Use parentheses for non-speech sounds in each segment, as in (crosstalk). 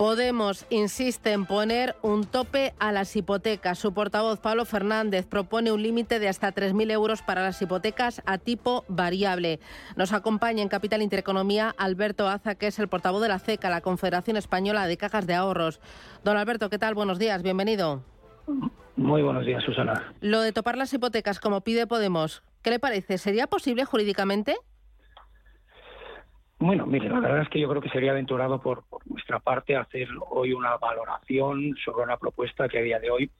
Podemos insiste en poner un tope a las hipotecas. Su portavoz, Pablo Fernández, propone un límite de hasta 3.000 euros para las hipotecas a tipo variable. Nos acompaña en Capital Intereconomía Alberto Aza, que es el portavoz de la CECA, la Confederación Española de Cajas de Ahorros. Don Alberto, ¿qué tal? Buenos días, bienvenido. Muy buenos días, Susana. Lo de topar las hipotecas, como pide Podemos, ¿qué le parece? ¿Sería posible jurídicamente? Bueno, mire, la verdad es que yo creo que sería aventurado por, nuestra parte hacer hoy una valoración sobre una propuesta que a día de hoy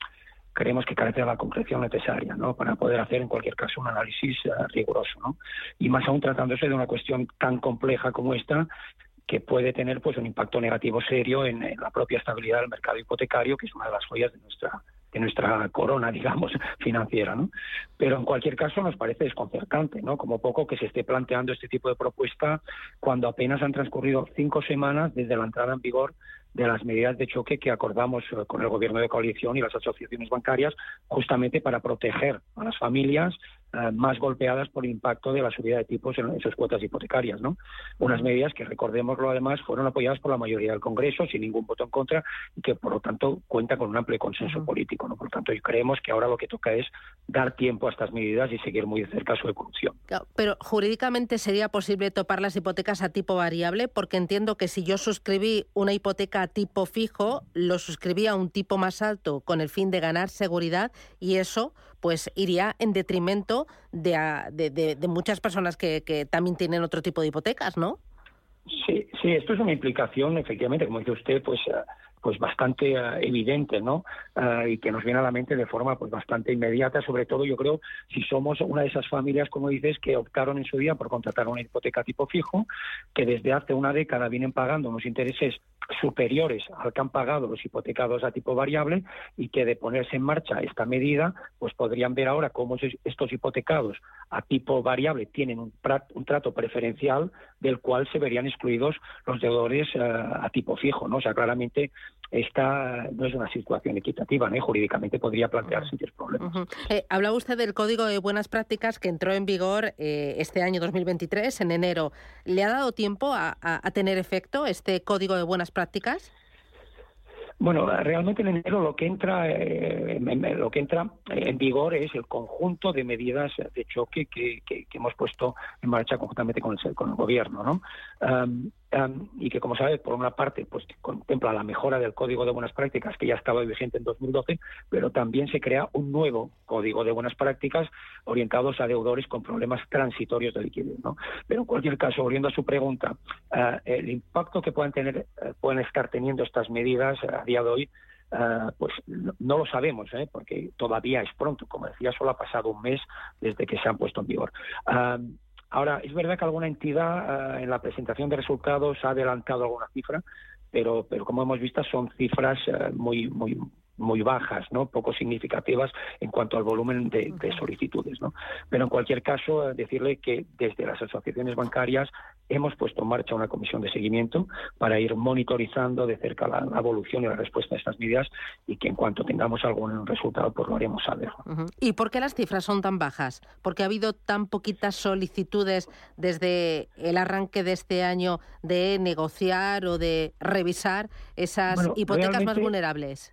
creemos que carece de la concreción necesaria, ¿no? Para poder hacer en cualquier caso un análisis eh, riguroso, ¿no? Y más aún tratándose de una cuestión tan compleja como esta que puede tener pues un impacto negativo serio en, en la propia estabilidad del mercado hipotecario, que es una de las joyas de nuestra de nuestra corona, (laughs) digamos, financiera, ¿no? Pero en cualquier caso nos parece desconcertante, ¿no? Como poco que se esté planteando este tipo de propuesta cuando apenas han transcurrido cinco semanas desde la entrada en vigor de las medidas de choque que acordamos eh, con el gobierno de coalición y las asociaciones bancarias justamente para proteger a las familias eh, más golpeadas por el impacto de la subida de tipos en, sus cuotas hipotecarias. ¿no? Unas medidas que, recordémoslo además, fueron apoyadas por la mayoría del Congreso sin ningún voto en contra y que, por lo tanto, cuenta con un amplio consenso político. ¿no? Por lo tanto, creemos que ahora lo que toca es dar tiempo a estas medidas y seguir muy de cerca su evolución. pero jurídicamente sería posible topar las hipotecas a tipo variable, porque entiendo que si yo suscribí una hipoteca a tipo fijo, lo suscribí a un tipo más alto con el fin de ganar seguridad y eso pues iría en detrimento de, de, muchas personas que, que también tienen otro tipo de hipotecas, ¿no? Sí, sí, esto es una implicación, efectivamente, como dice usted, pues eh, pues bastante eh, evidente, ¿no? Eh, y que nos viene a la mente de forma pues bastante inmediata, sobre todo yo creo si somos una de esas familias, como dices, que optaron en su día por contratar una hipoteca tipo fijo, que desde hace una década vienen pagando unos intereses superiores al que han pagado los hipotecados a tipo variable y que de ponerse en marcha esta medida, pues podrían ver ahora cómo estos hipotecados a tipo variable tienen un, trato preferencial del cual se verían excluidos los deudores eh, a tipo fijo, ¿no? O sea, claramente esta no es una situación equitativa, ¿no? jurídicamente podría plantearse uh problemas. Eh, hablaba usted del Código de Buenas Prácticas que entró en vigor eh, este año 2023, en enero. ¿Le ha dado tiempo a, tener efecto este Código de Buenas Prácticas? Bueno, realmente en enero lo que entra, eh, lo que entra en vigor es el conjunto de medidas de choque que, hemos puesto en marcha conjuntamente con el, con el gobierno, ¿no? Y que, como sabes, por una parte, pues contempla la mejora del Código de Buenas Prácticas que ya estaba vigente en 2012, pero también se crea un nuevo Código de Buenas Prácticas orientados a deudores con problemas transitorios de liquidez. ¿no? Pero en cualquier caso, volviendo a su pregunta, eh, el impacto que puedan tener, eh, pueden estar teniendo estas medidas a día de hoy Uh, pues no, lo sabemos, ¿eh? porque todavía es pronto. Como decía, solo ha pasado un mes desde que se han puesto en vigor. Uh, Ahora, es verdad que alguna entidad eh, en la presentación de resultados ha adelantado alguna cifra, pero, pero como hemos visto son cifras eh, muy, muy, muy bajas, ¿no? poco significativas en cuanto al volumen de, solicitudes. ¿no? Pero en cualquier caso, eh, decirle que desde las asociaciones bancarias hemos puesto en marcha una comisión de seguimiento para ir monitorizando de cerca la, evolución y la respuesta a estas medidas y que en cuanto tengamos algún resultado, pues lo haremos saber. ¿Y por qué las cifras son tan bajas? ¿Porque ha habido tan poquitas solicitudes desde el arranque de este año de negociar o de revisar esas hipotecas más vulnerables?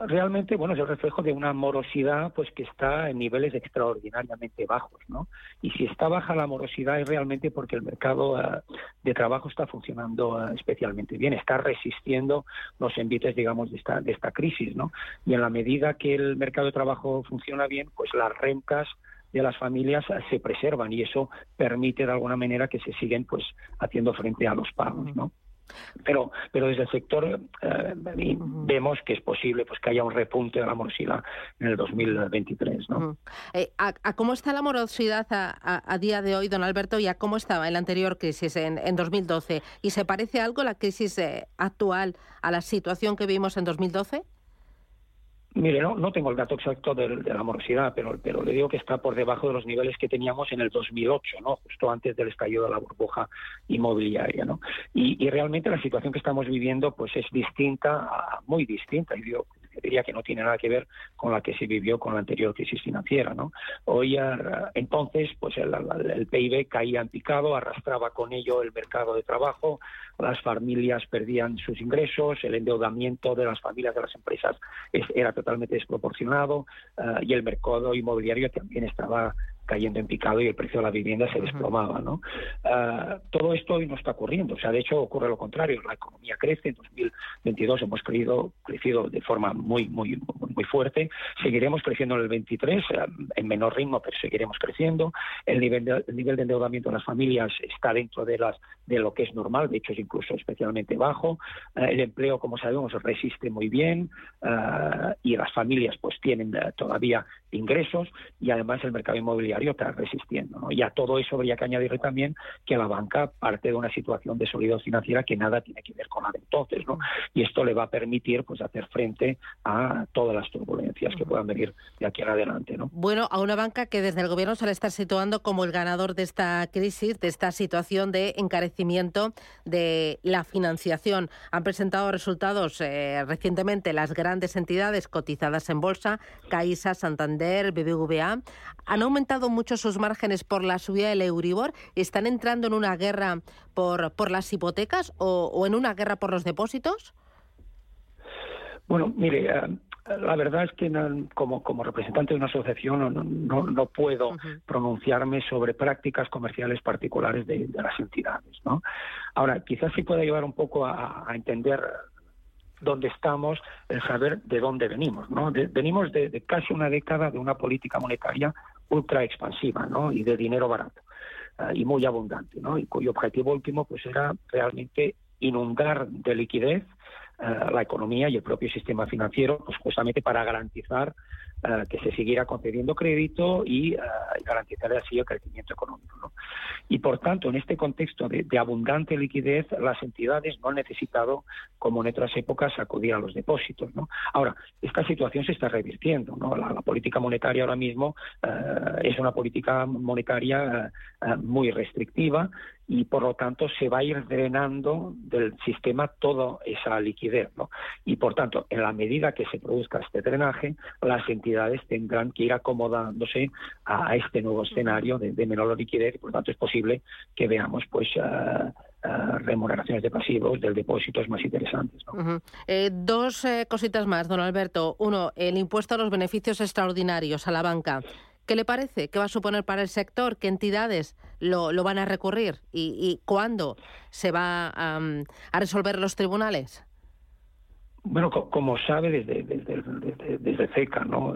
Realmente bueno es el reflejo de una morosidad pues que está en niveles extraordinariamente bajos no y si está baja la morosidad es realmente porque el mercado eh, de trabajo está funcionando eh, especialmente bien está resistiendo los envites digamos de esta de esta crisis no y en la medida que el mercado de trabajo funciona bien pues las rentas de las familias eh, se preservan y eso permite de alguna manera que se siguen pues haciendo frente a los pagos no pero pero desde el sector eh, vemos que es posible pues que haya un repunte de la morosidad en el 2023 ¿no? Eh, a, cómo está la morosidad a, día de hoy don Alberto y a cómo estaba en la anterior crisis en, en 2012 y se parece algo la crisis eh, actual a la situación que vimos en 2012 Mire, no, no tengo el dato exacto de, la morosidad, pero, pero le digo que está por debajo de los niveles que teníamos en el 2008, ¿no? justo antes del estallido de la burbuja inmobiliaria. ¿no? Y, realmente la situación que estamos viviendo pues es distinta, muy distinta. Y que diría que no tiene nada que ver con la que se vivió con la anterior crisis financiera. ¿no? Hoy, entonces, pues el, PIB caía en picado, arrastraba con ello el mercado de trabajo, las familias perdían sus ingresos, el endeudamiento de las familias de las empresas era totalmente desproporcionado eh, y el mercado inmobiliario también estaba cayendo en picado y el precio de la vivienda se desplomaba. ¿no? Ah, todo esto hoy no está ocurriendo. O sea, de hecho, ocurre lo contrario. La economía crece. En 2022 hemos crecido, crecido de forma muy, muy, muy fuerte. Seguiremos creciendo en el 23, ah, en menor ritmo, pero seguiremos creciendo. El nivel de, nivel de endeudamiento de las familias está dentro de, las, de lo que es normal, de hecho es incluso especialmente bajo. Ah, el empleo, como sabemos, resiste muy bien y las familias pues tienen todavía ingresos y además el mercado inmobiliario está resistiendo. ¿no? Y a todo eso habría que añadir también que la banca parte de una situación de solidez financiera que nada tiene que ver con la de entonces. ¿no? Y esto le va a permitir pues hacer frente a todas las turbulencias que puedan venir de aquí en adelante. ¿no? Bueno, a una banca que desde el gobierno se le está situando como el ganador de esta crisis, de esta situación de encarecimiento de la financiación. Han presentado resultados eh, recientemente las grandes entidades cotizadas en bolsa, Caixa, Santander, BBVA, han aumentado mucho sus márgenes por la subida del Euribor. ¿Están entrando en una guerra por, por las hipotecas o, en una guerra por los depósitos? Bueno, mire, eh, la verdad es que como, como representante de una asociación no, no, puedo pronunciarme sobre prácticas comerciales particulares de, las entidades. ¿no? Ahora, quizás sí pueda ayudar un poco a entender dónde estamos, el saber de dónde venimos. ¿no? venimos de, casi una década de una política monetaria ultra expansiva ¿no? y de dinero barato eh, y muy abundante, ¿no? y cuyo objetivo último pues era realmente inundar de liquidez eh, la economía y el propio sistema financiero, pues justamente para garantizar eh, que se siguiera concediendo crédito y uh, garantizar así el crecimiento económico. Y por tanto, en este contexto de, abundante liquidez, las entidades no han necesitado, como en otras épocas, acudir a los depósitos. ¿no? Ahora, esta situación se está revirtiendo. ¿no? La, política monetaria ahora mismo es una política monetaria muy restrictiva y por lo tanto se va a ir drenando del sistema toda esa liquidez. ¿no? Y por tanto, en la medida que se produzca este drenaje, las entidades tendrán que ir acomodándose a, este nuevo escenario de, menor liquidez y por tanto es posible que veamos pues remuneraciones de pasivos del depósito más interesantes. Eh, dos eh, cositas más, don Alberto. Uno, el impuesto a los beneficios extraordinarios a la banca. ¿Qué le parece? ¿Qué va a suponer para el sector? ¿Qué entidades lo, van a recurrir? ¿Y, cuándo se va a, resolver los tribunales? Bueno, como sabe desde, desde, CECA, ¿no?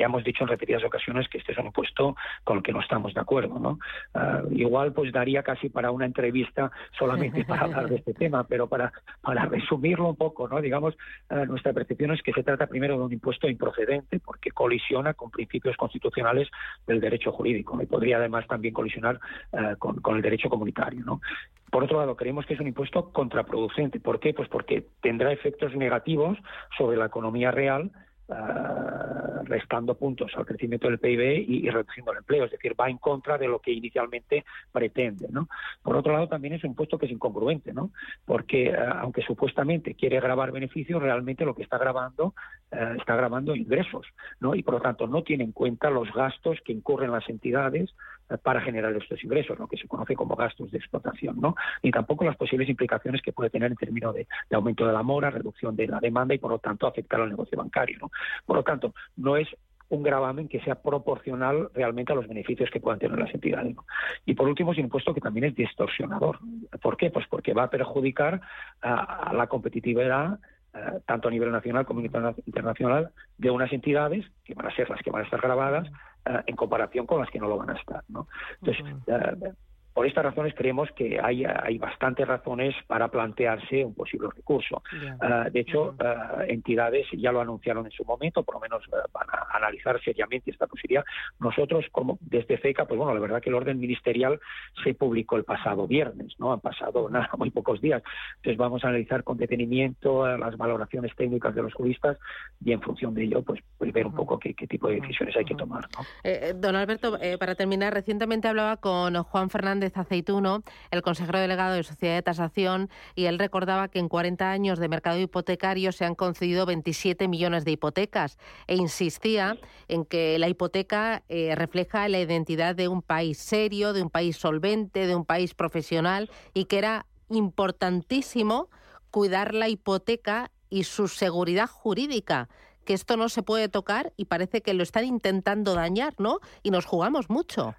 Ya hemos dicho en repetidas ocasiones que este es un impuesto con el que no estamos de acuerdo, ¿no? Ah, igual pues daría casi para una entrevista solamente para hablar de este tema, pero para, para resumirlo un poco, ¿no? Digamos, ah, nuestra percepción es que se trata primero de un impuesto improcedente porque colisiona con principios constitucionales del derecho jurídico y podría además también colisionar ah, con, con el derecho comunitario, ¿no? Por otro lado, creemos que es un impuesto contraproducente. ¿Por qué? Pues porque tendrá efectos negativos sobre la economía real eh, restando puntos al crecimiento del PIB y, reduciendo el empleo, es decir, va en contra de lo que inicialmente pretende. Por otro lado, también es un impuesto que es incongruente, ¿no? porque eh, aunque supuestamente quiere grabar beneficios, realmente lo que está grabando eh, está grabando ingresos, ¿no? y por lo tanto no tiene en cuenta los gastos que incurren las entidades para generar estos ingresos, lo que se conoce como gastos de explotación, ¿no? Ni tampoco las posibles implicaciones que puede tener en términos de, aumento de la mora, reducción de la demanda y por lo tanto afectar al negocio bancario. Por lo tanto, no es un gravamen que sea proporcional realmente a los beneficios que puedan tener las entidades. Y por último, es un impuesto que también es distorsionador. ¿Por qué? Pues porque va a perjudicar a, la competitividad eh, tanto a nivel nacional como internacional, de unas entidades que van a ser las que van a estar grabadas en comparación con las que no lo van a estar. ¿no? Entonces, uh por estas razones creemos que hay, hay bastantes razones para plantearse un posible recurso. Ah, de hecho, ah, entidades ya lo anunciaron en su momento, por lo menos ah, van a analizar seriamente esta posibilidad. Nosotros, como desde FECA, pues bueno, la verdad que el orden ministerial se publicó el pasado viernes, ¿no? Han pasado nada, muy pocos días. Entonces vamos a analizar con detenimiento las valoraciones técnicas de los juristas y en función de ello, pues, pues ver un poco qué, tipo de decisiones hay que tomar. Eh, eh, don Alberto, eh, para terminar, recientemente hablaba con Juan Fernández Fernández Aceituno, el consejero delegado de Sociedad de Tasación, y él recordaba que en 40 años de mercado hipotecario se han concedido 27 millones de hipotecas e insistía en que la hipoteca eh, refleja la identidad de un país serio, de un país solvente, de un país profesional y que era importantísimo cuidar la hipoteca y su seguridad jurídica que esto no se puede tocar y parece que lo están intentando dañar, ¿no? Y nos jugamos mucho.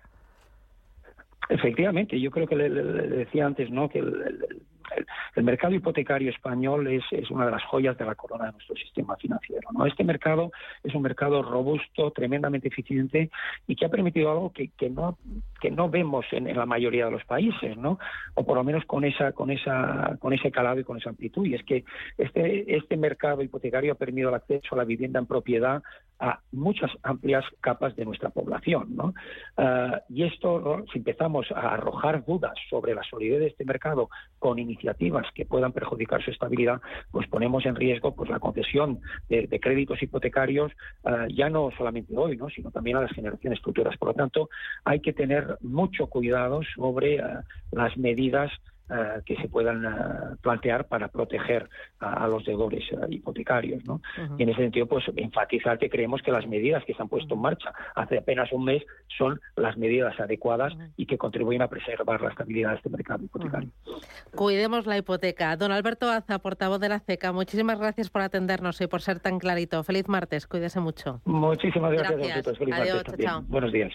Efectivamente, yo creo que le, decía antes, ¿no? Que el, mercado hipotecario español es, es, una de las joyas de la corona de nuestro sistema financiero. ¿no? Este mercado es un mercado robusto, tremendamente eficiente y que ha permitido algo que, que no que no vemos en, la mayoría de los países, ¿no? O por lo menos con esa con esa con ese calado y con esa amplitud. Y es que este este mercado hipotecario ha permitido el acceso a la vivienda en propiedad a muchas amplias capas de nuestra población. ¿no? Ah, y esto, si empezamos a arrojar dudas sobre la solidez de este mercado con iniciativas que puedan perjudicar su estabilidad, pues ponemos en riesgo pues la concesión de, créditos hipotecarios ah, ya no solamente hoy, ¿no? sino también a las generaciones futuras. Por lo tanto, hay que tener mucho cuidado sobre ah, las medidas eh, que se puedan eh, plantear para proteger a, los deudores eh, hipotecarios. ¿no? Y en ese sentido, pues enfatizar que creemos que las medidas que se han puesto en marcha hace apenas un mes son las medidas adecuadas y que contribuyen a preservar la estabilidad de este mercado hipotecario. Cuidemos la hipoteca. Don Alberto Aza, portavoz de la CECA, muchísimas gracias por atendernos y por ser tan clarito. Feliz martes, cuídese mucho. Muchísimas gracias, a vosotros. Feliz martes. Buenos días.